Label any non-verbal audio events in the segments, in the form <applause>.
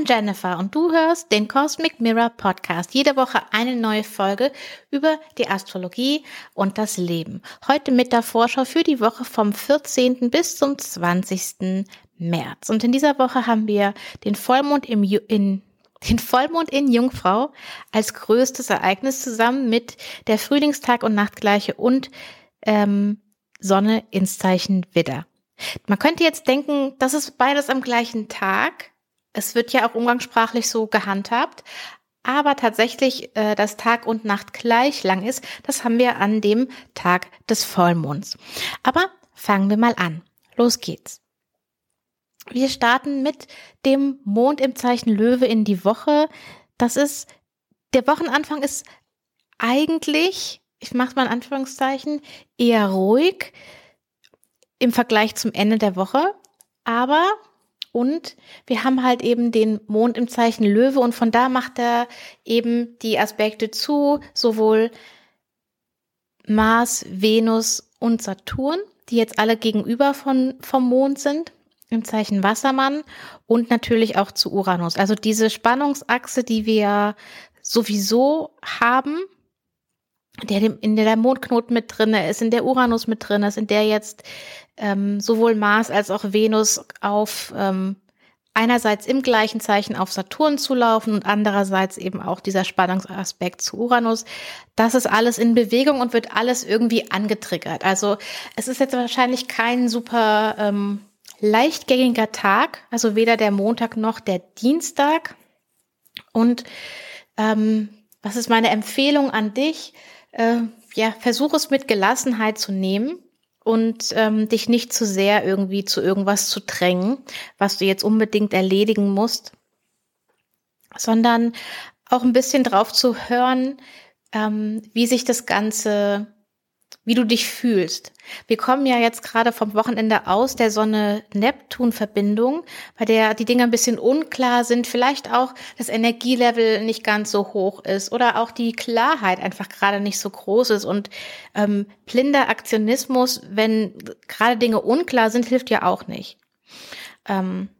Bin Jennifer und du hörst den Cosmic Mirror Podcast. Jede Woche eine neue Folge über die Astrologie und das Leben. Heute mit der Vorschau für die Woche vom 14. bis zum 20. März. Und in dieser Woche haben wir den Vollmond im Ju in <laughs> den Vollmond in Jungfrau als größtes Ereignis zusammen mit der Frühlingstag- und Nachtgleiche und ähm, Sonne ins Zeichen Widder. Man könnte jetzt denken, das ist beides am gleichen Tag. Es wird ja auch umgangssprachlich so gehandhabt. Aber tatsächlich, äh, dass Tag und Nacht gleich lang ist, das haben wir an dem Tag des Vollmonds. Aber fangen wir mal an. Los geht's. Wir starten mit dem Mond im Zeichen Löwe in die Woche. Das ist, der Wochenanfang ist eigentlich, ich mache mal in Anführungszeichen, eher ruhig im Vergleich zum Ende der Woche. Aber und wir haben halt eben den Mond im Zeichen Löwe und von da macht er eben die Aspekte zu, sowohl Mars, Venus und Saturn, die jetzt alle gegenüber von, vom Mond sind, im Zeichen Wassermann und natürlich auch zu Uranus. Also diese Spannungsachse, die wir sowieso haben, der in der der Mondknoten mit drinne ist, in der Uranus mit drin ist, in der jetzt ähm, sowohl Mars als auch Venus auf ähm, einerseits im gleichen Zeichen auf Saturn zulaufen und andererseits eben auch dieser Spannungsaspekt zu Uranus. Das ist alles in Bewegung und wird alles irgendwie angetriggert. Also es ist jetzt wahrscheinlich kein super ähm, leichtgängiger Tag, also weder der Montag noch der Dienstag. Und ähm, was ist meine Empfehlung an dich? Äh, ja, versuch es mit Gelassenheit zu nehmen und ähm, dich nicht zu sehr irgendwie zu irgendwas zu drängen, was du jetzt unbedingt erledigen musst, sondern auch ein bisschen drauf zu hören, ähm, wie sich das Ganze wie du dich fühlst. Wir kommen ja jetzt gerade vom Wochenende aus der Sonne-Neptun-Verbindung, bei der die Dinge ein bisschen unklar sind, vielleicht auch das Energielevel nicht ganz so hoch ist oder auch die Klarheit einfach gerade nicht so groß ist. Und ähm, blinder Aktionismus, wenn gerade Dinge unklar sind, hilft ja auch nicht. Ähm,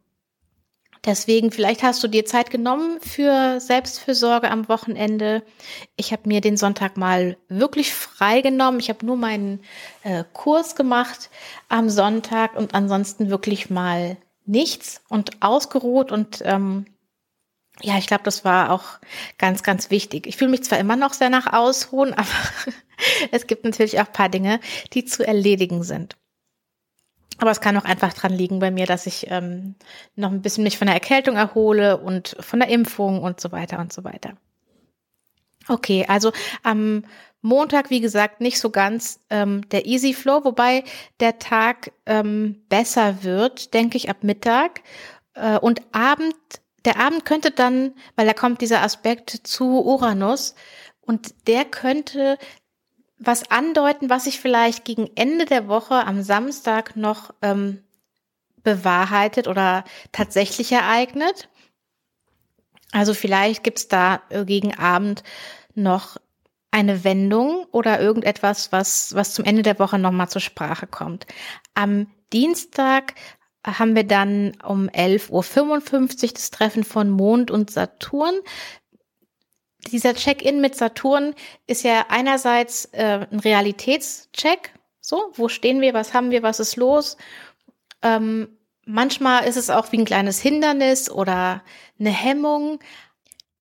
Deswegen, vielleicht hast du dir Zeit genommen für Selbstfürsorge am Wochenende. Ich habe mir den Sonntag mal wirklich frei genommen. Ich habe nur meinen äh, Kurs gemacht am Sonntag und ansonsten wirklich mal nichts und ausgeruht und ähm, ja, ich glaube, das war auch ganz, ganz wichtig. Ich fühle mich zwar immer noch sehr nach Ausruhen, <laughs> aber es gibt natürlich auch paar Dinge, die zu erledigen sind. Aber es kann auch einfach dran liegen bei mir, dass ich ähm, noch ein bisschen mich von der Erkältung erhole und von der Impfung und so weiter und so weiter. Okay, also am Montag, wie gesagt, nicht so ganz ähm, der Easy Flow, wobei der Tag ähm, besser wird, denke ich, ab Mittag. Äh, und Abend, der Abend könnte dann, weil da kommt dieser Aspekt zu Uranus, und der könnte was andeuten, was sich vielleicht gegen Ende der Woche am Samstag noch ähm, bewahrheitet oder tatsächlich ereignet. Also vielleicht gibt's da gegen Abend noch eine Wendung oder irgendetwas, was, was zum Ende der Woche nochmal zur Sprache kommt. Am Dienstag haben wir dann um 11.55 Uhr das Treffen von Mond und Saturn dieser Check-in mit Saturn ist ja einerseits äh, ein Realitätscheck. So, wo stehen wir, was haben wir, was ist los? Ähm, manchmal ist es auch wie ein kleines Hindernis oder eine Hemmung.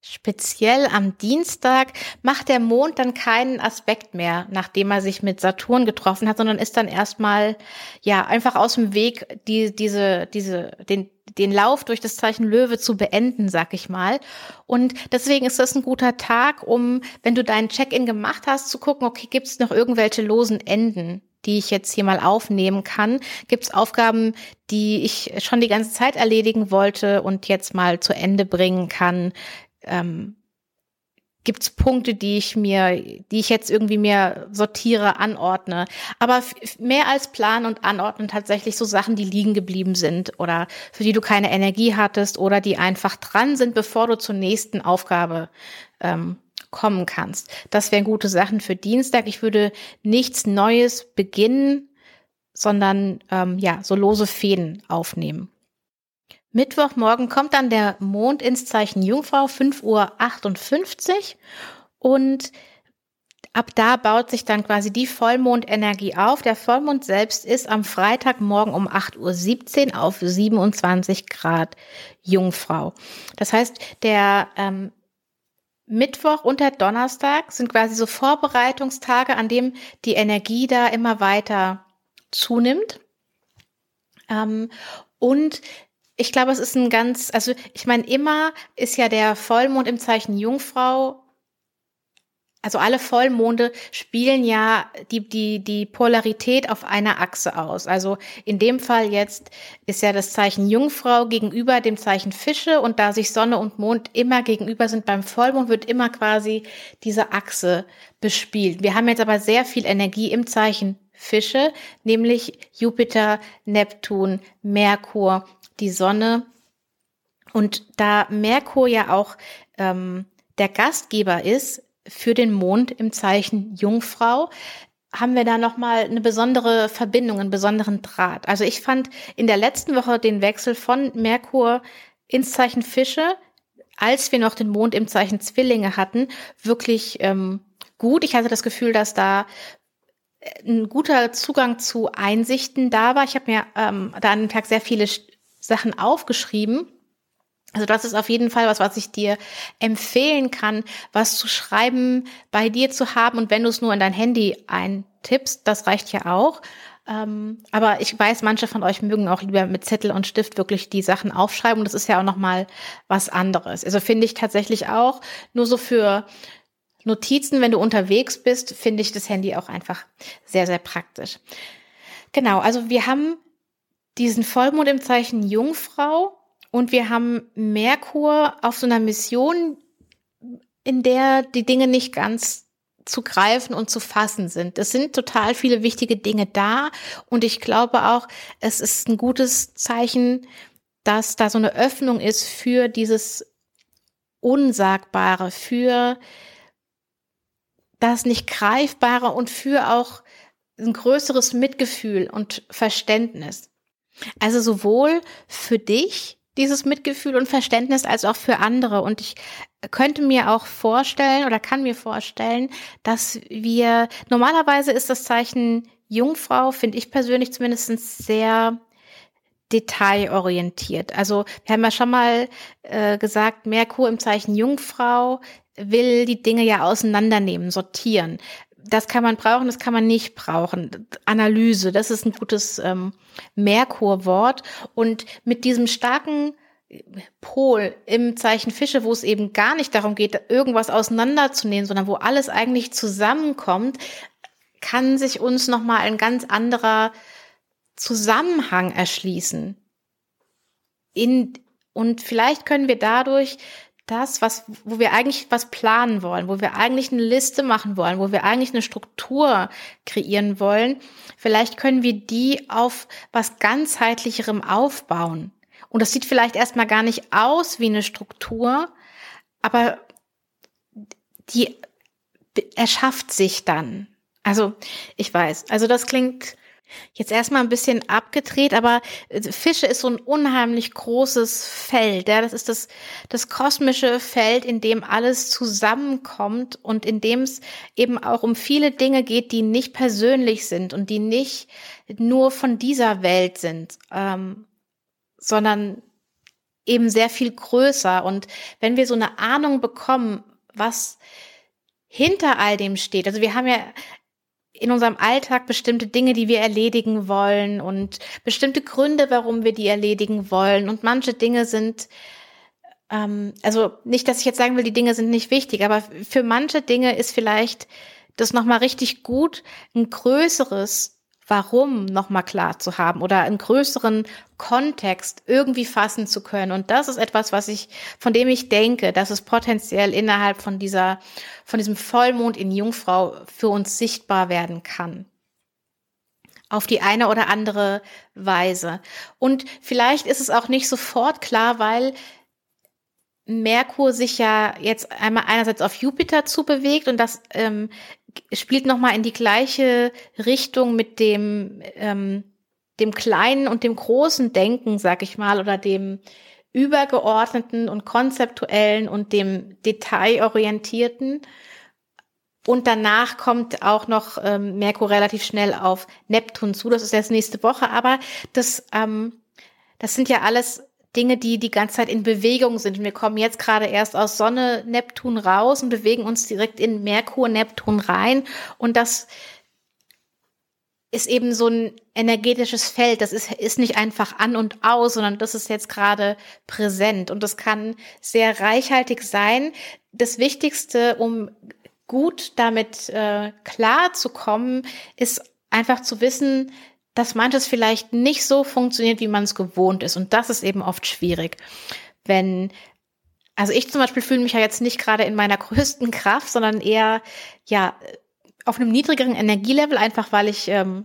Speziell am Dienstag macht der Mond dann keinen Aspekt mehr, nachdem er sich mit Saturn getroffen hat, sondern ist dann erstmal ja einfach aus dem Weg, die, diese, diese, den, den Lauf durch das Zeichen Löwe zu beenden, sag ich mal. Und deswegen ist das ein guter Tag, um, wenn du deinen Check-in gemacht hast, zu gucken, okay, gibt es noch irgendwelche losen Enden, die ich jetzt hier mal aufnehmen kann? Gibt es Aufgaben, die ich schon die ganze Zeit erledigen wollte und jetzt mal zu Ende bringen kann? ähm, gibt es Punkte, die ich mir, die ich jetzt irgendwie mehr sortiere, anordne. Aber mehr als Plan und Anordnen tatsächlich so Sachen, die liegen geblieben sind oder für die du keine Energie hattest oder die einfach dran sind, bevor du zur nächsten Aufgabe ähm, kommen kannst. Das wären gute Sachen für Dienstag. Ich würde nichts Neues beginnen, sondern ähm, ja, so lose Fäden aufnehmen. Mittwochmorgen kommt dann der Mond ins Zeichen Jungfrau, 5.58 Uhr. Und ab da baut sich dann quasi die Vollmondenergie auf. Der Vollmond selbst ist am Freitagmorgen um 8.17 Uhr auf 27 Grad Jungfrau. Das heißt, der ähm, Mittwoch und der Donnerstag sind quasi so Vorbereitungstage, an dem die Energie da immer weiter zunimmt. Ähm, und ich glaube, es ist ein ganz, also ich meine, immer ist ja der Vollmond im Zeichen Jungfrau. Also alle Vollmonde spielen ja die, die, die Polarität auf einer Achse aus. Also in dem Fall jetzt ist ja das Zeichen Jungfrau gegenüber dem Zeichen Fische und da sich Sonne und Mond immer gegenüber sind beim Vollmond, wird immer quasi diese Achse bespielt. Wir haben jetzt aber sehr viel Energie im Zeichen Fische, nämlich Jupiter, Neptun, Merkur die Sonne. Und da Merkur ja auch ähm, der Gastgeber ist für den Mond im Zeichen Jungfrau, haben wir da nochmal eine besondere Verbindung, einen besonderen Draht. Also ich fand in der letzten Woche den Wechsel von Merkur ins Zeichen Fische, als wir noch den Mond im Zeichen Zwillinge hatten, wirklich ähm, gut. Ich hatte das Gefühl, dass da ein guter Zugang zu Einsichten da war. Ich habe mir ähm, da an dem Tag sehr viele Sachen aufgeschrieben. Also das ist auf jeden Fall was, was ich dir empfehlen kann, was zu schreiben bei dir zu haben. Und wenn du es nur in dein Handy eintippst, das reicht ja auch. Ähm, aber ich weiß, manche von euch mögen auch lieber mit Zettel und Stift wirklich die Sachen aufschreiben. Und das ist ja auch nochmal was anderes. Also finde ich tatsächlich auch nur so für Notizen, wenn du unterwegs bist, finde ich das Handy auch einfach sehr, sehr praktisch. Genau, also wir haben diesen Vollmond im Zeichen Jungfrau und wir haben Merkur auf so einer Mission, in der die Dinge nicht ganz zu greifen und zu fassen sind. Es sind total viele wichtige Dinge da und ich glaube auch, es ist ein gutes Zeichen, dass da so eine Öffnung ist für dieses Unsagbare, für das nicht Greifbare und für auch ein größeres Mitgefühl und Verständnis. Also sowohl für dich dieses Mitgefühl und Verständnis als auch für andere. Und ich könnte mir auch vorstellen oder kann mir vorstellen, dass wir, normalerweise ist das Zeichen Jungfrau, finde ich persönlich zumindest sehr detailorientiert. Also wir haben ja schon mal äh, gesagt, Merkur im Zeichen Jungfrau will die Dinge ja auseinandernehmen, sortieren das kann man brauchen, das kann man nicht brauchen. Analyse, das ist ein gutes ähm, Merkur-Wort. Und mit diesem starken Pol im Zeichen Fische, wo es eben gar nicht darum geht, irgendwas auseinanderzunehmen, sondern wo alles eigentlich zusammenkommt, kann sich uns nochmal ein ganz anderer Zusammenhang erschließen. In, und vielleicht können wir dadurch das, was, wo wir eigentlich was planen wollen, wo wir eigentlich eine Liste machen wollen, wo wir eigentlich eine Struktur kreieren wollen, vielleicht können wir die auf was ganzheitlicherem aufbauen. Und das sieht vielleicht erstmal gar nicht aus wie eine Struktur, aber die erschafft sich dann. Also, ich weiß, also das klingt Jetzt erstmal ein bisschen abgedreht, aber äh, Fische ist so ein unheimlich großes Feld. Ja? Das ist das, das kosmische Feld, in dem alles zusammenkommt und in dem es eben auch um viele Dinge geht, die nicht persönlich sind und die nicht nur von dieser Welt sind, ähm, sondern eben sehr viel größer. Und wenn wir so eine Ahnung bekommen, was hinter all dem steht. Also wir haben ja in unserem Alltag bestimmte Dinge, die wir erledigen wollen und bestimmte Gründe, warum wir die erledigen wollen. Und manche Dinge sind, ähm, also nicht, dass ich jetzt sagen will, die Dinge sind nicht wichtig, aber für manche Dinge ist vielleicht das nochmal richtig gut, ein größeres Warum nochmal klar zu haben oder einen größeren Kontext irgendwie fassen zu können. Und das ist etwas, was ich, von dem ich denke, dass es potenziell innerhalb von dieser, von diesem Vollmond in Jungfrau für uns sichtbar werden kann auf die eine oder andere Weise. Und vielleicht ist es auch nicht sofort klar, weil Merkur sich ja jetzt einmal einerseits auf Jupiter zubewegt und das ähm, spielt nochmal in die gleiche Richtung mit dem ähm, dem kleinen und dem großen Denken, sag ich mal, oder dem übergeordneten und konzeptuellen und dem detailorientierten. Und danach kommt auch noch ähm, Merkur relativ schnell auf Neptun zu. Das ist jetzt nächste Woche. Aber das, ähm, das sind ja alles Dinge, die die ganze Zeit in Bewegung sind. Wir kommen jetzt gerade erst aus Sonne, Neptun raus und bewegen uns direkt in Merkur, Neptun rein. Und das ist eben so ein energetisches Feld. Das ist, ist nicht einfach an und aus, sondern das ist jetzt gerade präsent. Und das kann sehr reichhaltig sein. Das Wichtigste, um gut damit äh, klar zu kommen, ist einfach zu wissen, dass manches vielleicht nicht so funktioniert, wie man es gewohnt ist. Und das ist eben oft schwierig. Wenn, also ich zum Beispiel fühle mich ja jetzt nicht gerade in meiner größten Kraft, sondern eher, ja, auf einem niedrigeren Energielevel, einfach weil ich ähm,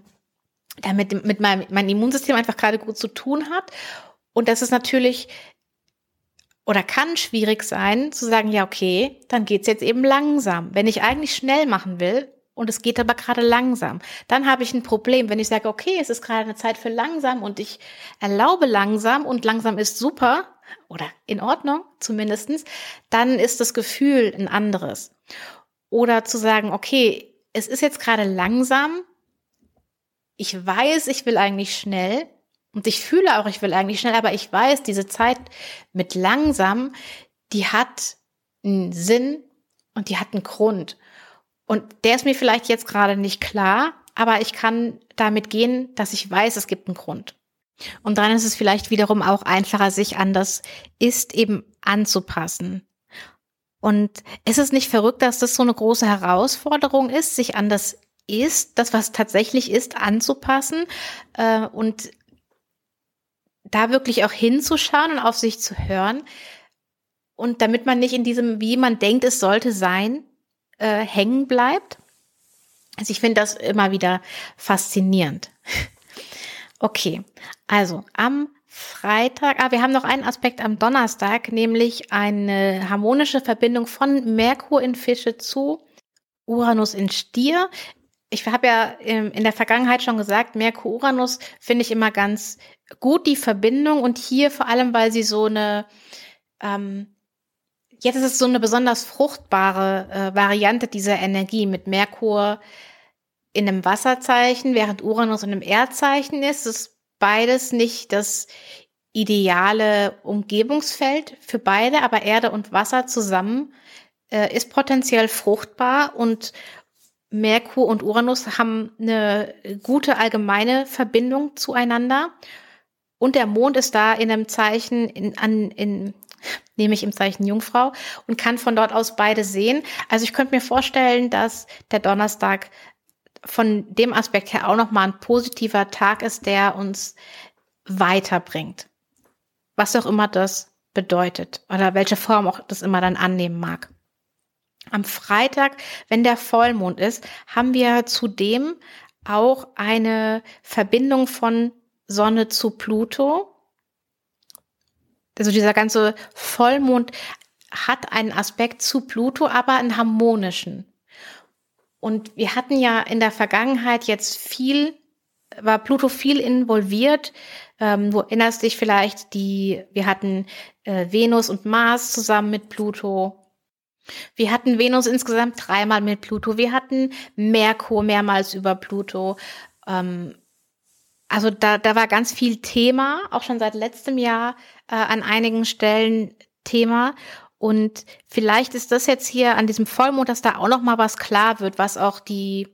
damit mit meinem mein Immunsystem einfach gerade gut zu tun hat. Und das ist natürlich oder kann schwierig sein, zu sagen, ja, okay, dann geht's jetzt eben langsam. Wenn ich eigentlich schnell machen will und es geht aber gerade langsam, dann habe ich ein Problem. Wenn ich sage, okay, es ist gerade eine Zeit für langsam und ich erlaube langsam und langsam ist super oder in Ordnung zumindestens, dann ist das Gefühl ein anderes. Oder zu sagen, okay, es ist jetzt gerade langsam. Ich weiß, ich will eigentlich schnell. Und ich fühle auch, ich will eigentlich schnell, aber ich weiß, diese Zeit mit langsam, die hat einen Sinn und die hat einen Grund. Und der ist mir vielleicht jetzt gerade nicht klar, aber ich kann damit gehen, dass ich weiß, es gibt einen Grund. Und dann ist es vielleicht wiederum auch einfacher, sich an das Ist eben anzupassen. Und ist es nicht verrückt, dass das so eine große Herausforderung ist, sich an das ist, das was tatsächlich ist, anzupassen äh, und da wirklich auch hinzuschauen und auf sich zu hören und damit man nicht in diesem, wie man denkt, es sollte sein, äh, hängen bleibt. Also ich finde das immer wieder faszinierend. <laughs> Okay, also am Freitag, ah, wir haben noch einen Aspekt am Donnerstag, nämlich eine harmonische Verbindung von Merkur in Fische zu Uranus in Stier. Ich habe ja in der Vergangenheit schon gesagt, Merkur-Uranus finde ich immer ganz gut, die Verbindung. Und hier vor allem, weil sie so eine, ähm, jetzt ist es so eine besonders fruchtbare äh, Variante dieser Energie mit Merkur in einem Wasserzeichen, während Uranus in einem Erdzeichen ist. Das beides nicht das ideale Umgebungsfeld für beide, aber Erde und Wasser zusammen äh, ist potenziell fruchtbar und Merkur und Uranus haben eine gute allgemeine Verbindung zueinander. Und der Mond ist da in einem Zeichen, in, an, in, nämlich im Zeichen Jungfrau und kann von dort aus beide sehen. Also ich könnte mir vorstellen, dass der Donnerstag von dem Aspekt her auch nochmal ein positiver Tag ist, der uns weiterbringt. Was auch immer das bedeutet oder welche Form auch das immer dann annehmen mag. Am Freitag, wenn der Vollmond ist, haben wir zudem auch eine Verbindung von Sonne zu Pluto. Also dieser ganze Vollmond hat einen Aspekt zu Pluto, aber einen harmonischen. Und wir hatten ja in der Vergangenheit jetzt viel, war Pluto viel involviert. Ähm, du erinnerst dich vielleicht, die, wir hatten äh, Venus und Mars zusammen mit Pluto. Wir hatten Venus insgesamt dreimal mit Pluto. Wir hatten Merkur mehrmals über Pluto. Ähm, also da, da war ganz viel Thema, auch schon seit letztem Jahr äh, an einigen Stellen Thema. Und vielleicht ist das jetzt hier an diesem Vollmond, dass da auch noch mal was klar wird, was auch die,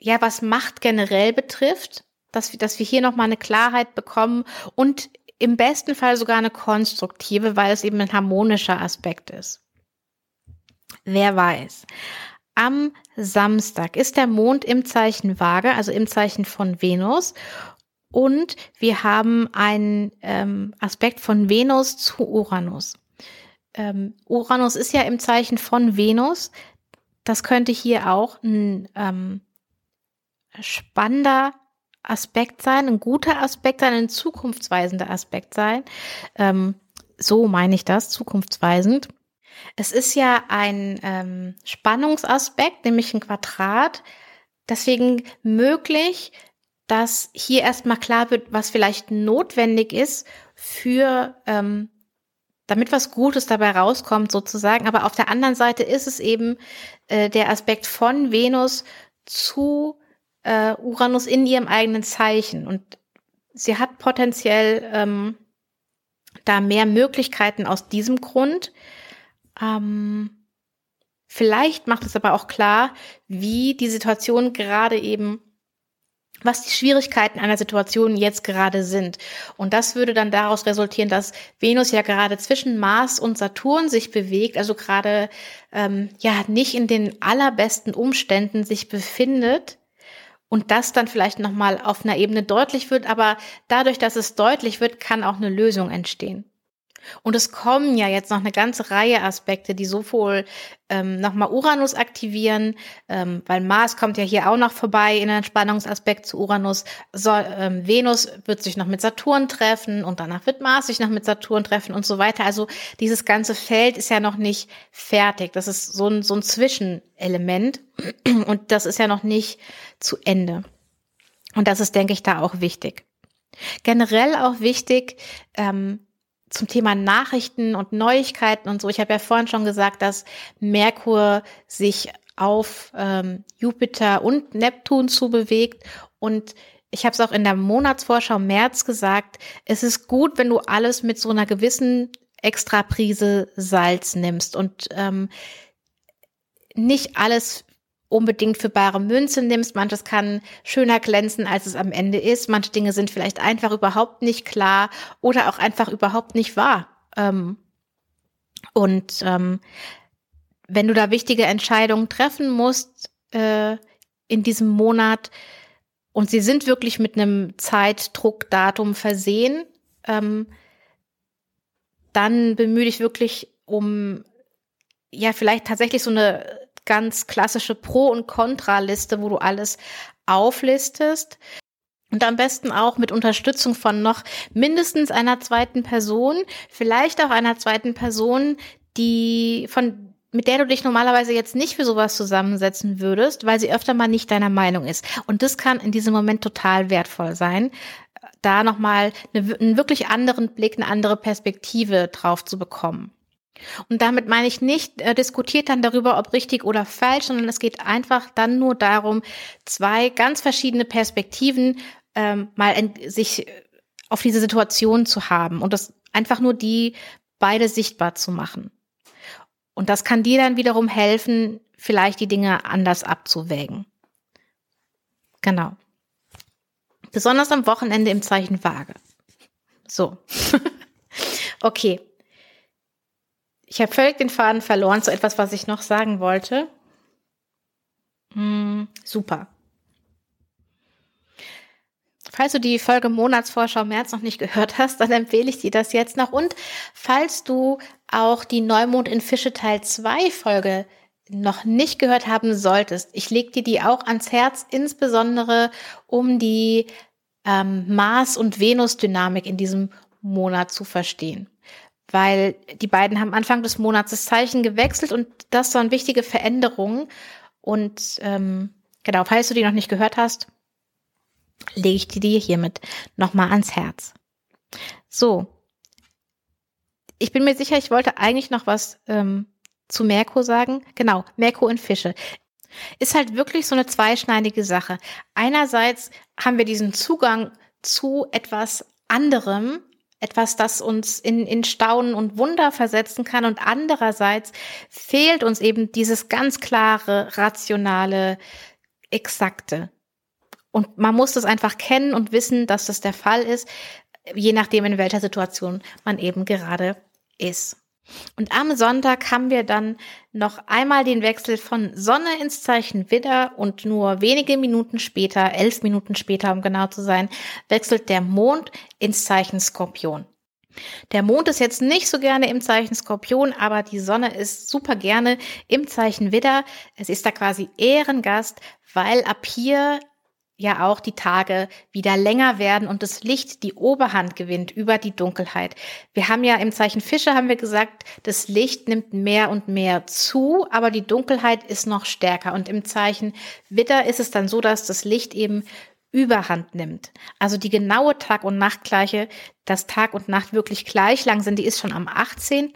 ja, was Macht generell betrifft, dass wir, dass wir hier noch mal eine Klarheit bekommen und im besten Fall sogar eine konstruktive, weil es eben ein harmonischer Aspekt ist. Wer weiß. Am Samstag ist der Mond im Zeichen Waage, also im Zeichen von Venus. Und wir haben einen ähm, Aspekt von Venus zu Uranus ähm, Uranus ist ja im Zeichen von Venus. Das könnte hier auch ein ähm, spannender Aspekt sein, ein guter Aspekt sein, ein zukunftsweisender Aspekt sein. Ähm, so meine ich das, zukunftsweisend. Es ist ja ein ähm, Spannungsaspekt, nämlich ein Quadrat. Deswegen möglich, dass hier erstmal klar wird, was vielleicht notwendig ist für, ähm, damit was Gutes dabei rauskommt sozusagen. Aber auf der anderen Seite ist es eben äh, der Aspekt von Venus zu äh, Uranus in ihrem eigenen Zeichen. Und sie hat potenziell ähm, da mehr Möglichkeiten aus diesem Grund. Ähm, vielleicht macht es aber auch klar, wie die Situation gerade eben was die Schwierigkeiten einer Situation jetzt gerade sind. Und das würde dann daraus resultieren, dass Venus ja gerade zwischen Mars und Saturn sich bewegt, also gerade ähm, ja nicht in den allerbesten Umständen sich befindet und das dann vielleicht noch mal auf einer Ebene deutlich wird, aber dadurch, dass es deutlich wird, kann auch eine Lösung entstehen. Und es kommen ja jetzt noch eine ganze Reihe Aspekte, die sowohl ähm, nochmal Uranus aktivieren, ähm, weil Mars kommt ja hier auch noch vorbei in den Spannungsaspekt zu Uranus. So, ähm, Venus wird sich noch mit Saturn treffen und danach wird Mars sich noch mit Saturn treffen und so weiter. Also dieses ganze Feld ist ja noch nicht fertig. Das ist so ein, so ein Zwischenelement <clears throat> und das ist ja noch nicht zu Ende. Und das ist, denke ich, da auch wichtig. Generell auch wichtig, ähm, zum Thema Nachrichten und Neuigkeiten und so. Ich habe ja vorhin schon gesagt, dass Merkur sich auf ähm, Jupiter und Neptun zubewegt und ich habe es auch in der Monatsvorschau März gesagt, es ist gut, wenn du alles mit so einer gewissen Extraprise Salz nimmst und ähm, nicht alles unbedingt für bare Münze nimmst. Manches kann schöner glänzen, als es am Ende ist. Manche Dinge sind vielleicht einfach überhaupt nicht klar oder auch einfach überhaupt nicht wahr. Ähm, und ähm, wenn du da wichtige Entscheidungen treffen musst äh, in diesem Monat und sie sind wirklich mit einem Zeitdruckdatum versehen, ähm, dann bemühe dich wirklich um ja vielleicht tatsächlich so eine ganz klassische Pro- und Kontraliste, wo du alles auflistest. Und am besten auch mit Unterstützung von noch mindestens einer zweiten Person, vielleicht auch einer zweiten Person, die von mit der du dich normalerweise jetzt nicht für sowas zusammensetzen würdest, weil sie öfter mal nicht deiner Meinung ist. Und das kann in diesem Moment total wertvoll sein, da nochmal eine, einen wirklich anderen Blick, eine andere Perspektive drauf zu bekommen. Und damit meine ich nicht, äh, diskutiert dann darüber, ob richtig oder falsch, sondern es geht einfach dann nur darum, zwei ganz verschiedene Perspektiven ähm, mal sich äh, auf diese Situation zu haben und das einfach nur die beide sichtbar zu machen. Und das kann dir dann wiederum helfen, vielleicht die Dinge anders abzuwägen. Genau. Besonders am Wochenende im Zeichen Waage. So. <laughs> okay. Ich habe völlig den Faden verloren zu etwas, was ich noch sagen wollte. Hm, super. Falls du die Folge Monatsvorschau März noch nicht gehört hast, dann empfehle ich dir das jetzt noch. Und falls du auch die Neumond in Fische Teil 2 Folge noch nicht gehört haben solltest, ich lege dir die auch ans Herz, insbesondere um die ähm, Mars- und Venus-Dynamik in diesem Monat zu verstehen weil die beiden haben Anfang des Monats das Zeichen gewechselt und das waren wichtige Veränderungen. Und ähm, genau, falls du die noch nicht gehört hast, lege ich die dir hiermit nochmal ans Herz. So, ich bin mir sicher, ich wollte eigentlich noch was ähm, zu Merkur sagen. Genau, Merkur in Fische. Ist halt wirklich so eine zweischneidige Sache. Einerseits haben wir diesen Zugang zu etwas anderem, etwas, das uns in, in Staunen und Wunder versetzen kann. Und andererseits fehlt uns eben dieses ganz klare, rationale, exakte. Und man muss das einfach kennen und wissen, dass das der Fall ist, je nachdem, in welcher Situation man eben gerade ist. Und am Sonntag haben wir dann noch einmal den Wechsel von Sonne ins Zeichen Widder und nur wenige Minuten später, elf Minuten später, um genau zu sein, wechselt der Mond ins Zeichen Skorpion. Der Mond ist jetzt nicht so gerne im Zeichen Skorpion, aber die Sonne ist super gerne im Zeichen Widder. Es ist da quasi Ehrengast, weil ab hier ja auch die Tage wieder länger werden und das Licht die Oberhand gewinnt über die Dunkelheit. Wir haben ja im Zeichen Fische haben wir gesagt, das Licht nimmt mehr und mehr zu, aber die Dunkelheit ist noch stärker und im Zeichen Witter ist es dann so, dass das Licht eben überhand nimmt. Also die genaue Tag- und Nachtgleiche, dass Tag und Nacht wirklich gleich lang sind, die ist schon am 18.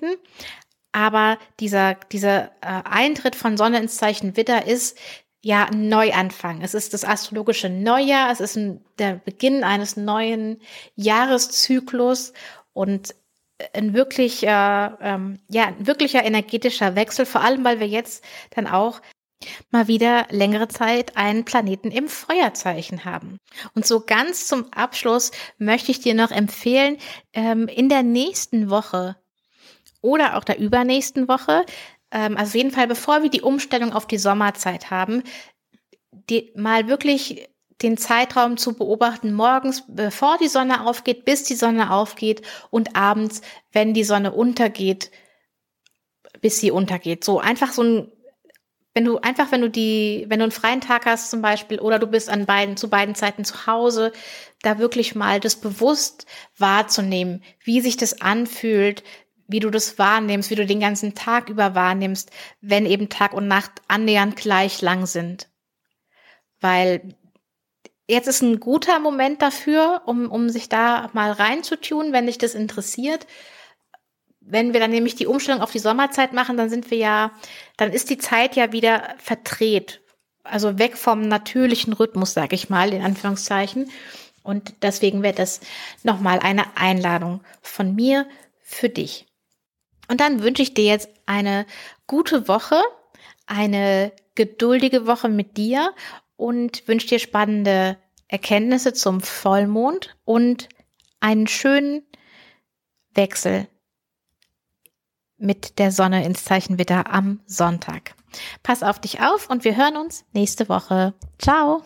Aber dieser, dieser äh, Eintritt von Sonne ins Zeichen Widder ist ja ein Neuanfang. Es ist das astrologische Neujahr, es ist ein, der Beginn eines neuen Jahreszyklus und ein wirklich, äh, ähm, ja, ein wirklicher energetischer Wechsel, vor allem weil wir jetzt dann auch mal wieder längere Zeit einen Planeten im Feuerzeichen haben. Und so ganz zum Abschluss möchte ich dir noch empfehlen, ähm, in der nächsten Woche oder auch der übernächsten Woche, ähm, also auf jeden Fall bevor wir die Umstellung auf die Sommerzeit haben, die, mal wirklich den Zeitraum zu beobachten, morgens, bevor die Sonne aufgeht, bis die Sonne aufgeht und abends, wenn die Sonne untergeht, bis sie untergeht. So einfach so ein wenn du einfach, wenn du die, wenn du einen freien Tag hast zum Beispiel oder du bist an beiden, zu beiden Zeiten zu Hause, da wirklich mal das bewusst wahrzunehmen, wie sich das anfühlt, wie du das wahrnimmst, wie du den ganzen Tag über wahrnimmst, wenn eben Tag und Nacht annähernd gleich lang sind. Weil jetzt ist ein guter Moment dafür, um, um sich da mal reinzutun, wenn dich das interessiert. Wenn wir dann nämlich die Umstellung auf die Sommerzeit machen, dann sind wir ja, dann ist die Zeit ja wieder verdreht. Also weg vom natürlichen Rhythmus, sag ich mal, in Anführungszeichen. Und deswegen wäre das nochmal eine Einladung von mir für dich. Und dann wünsche ich dir jetzt eine gute Woche, eine geduldige Woche mit dir und wünsche dir spannende Erkenntnisse zum Vollmond und einen schönen Wechsel mit der Sonne ins Zeichen Witter am Sonntag. Pass auf dich auf und wir hören uns nächste Woche. Ciao!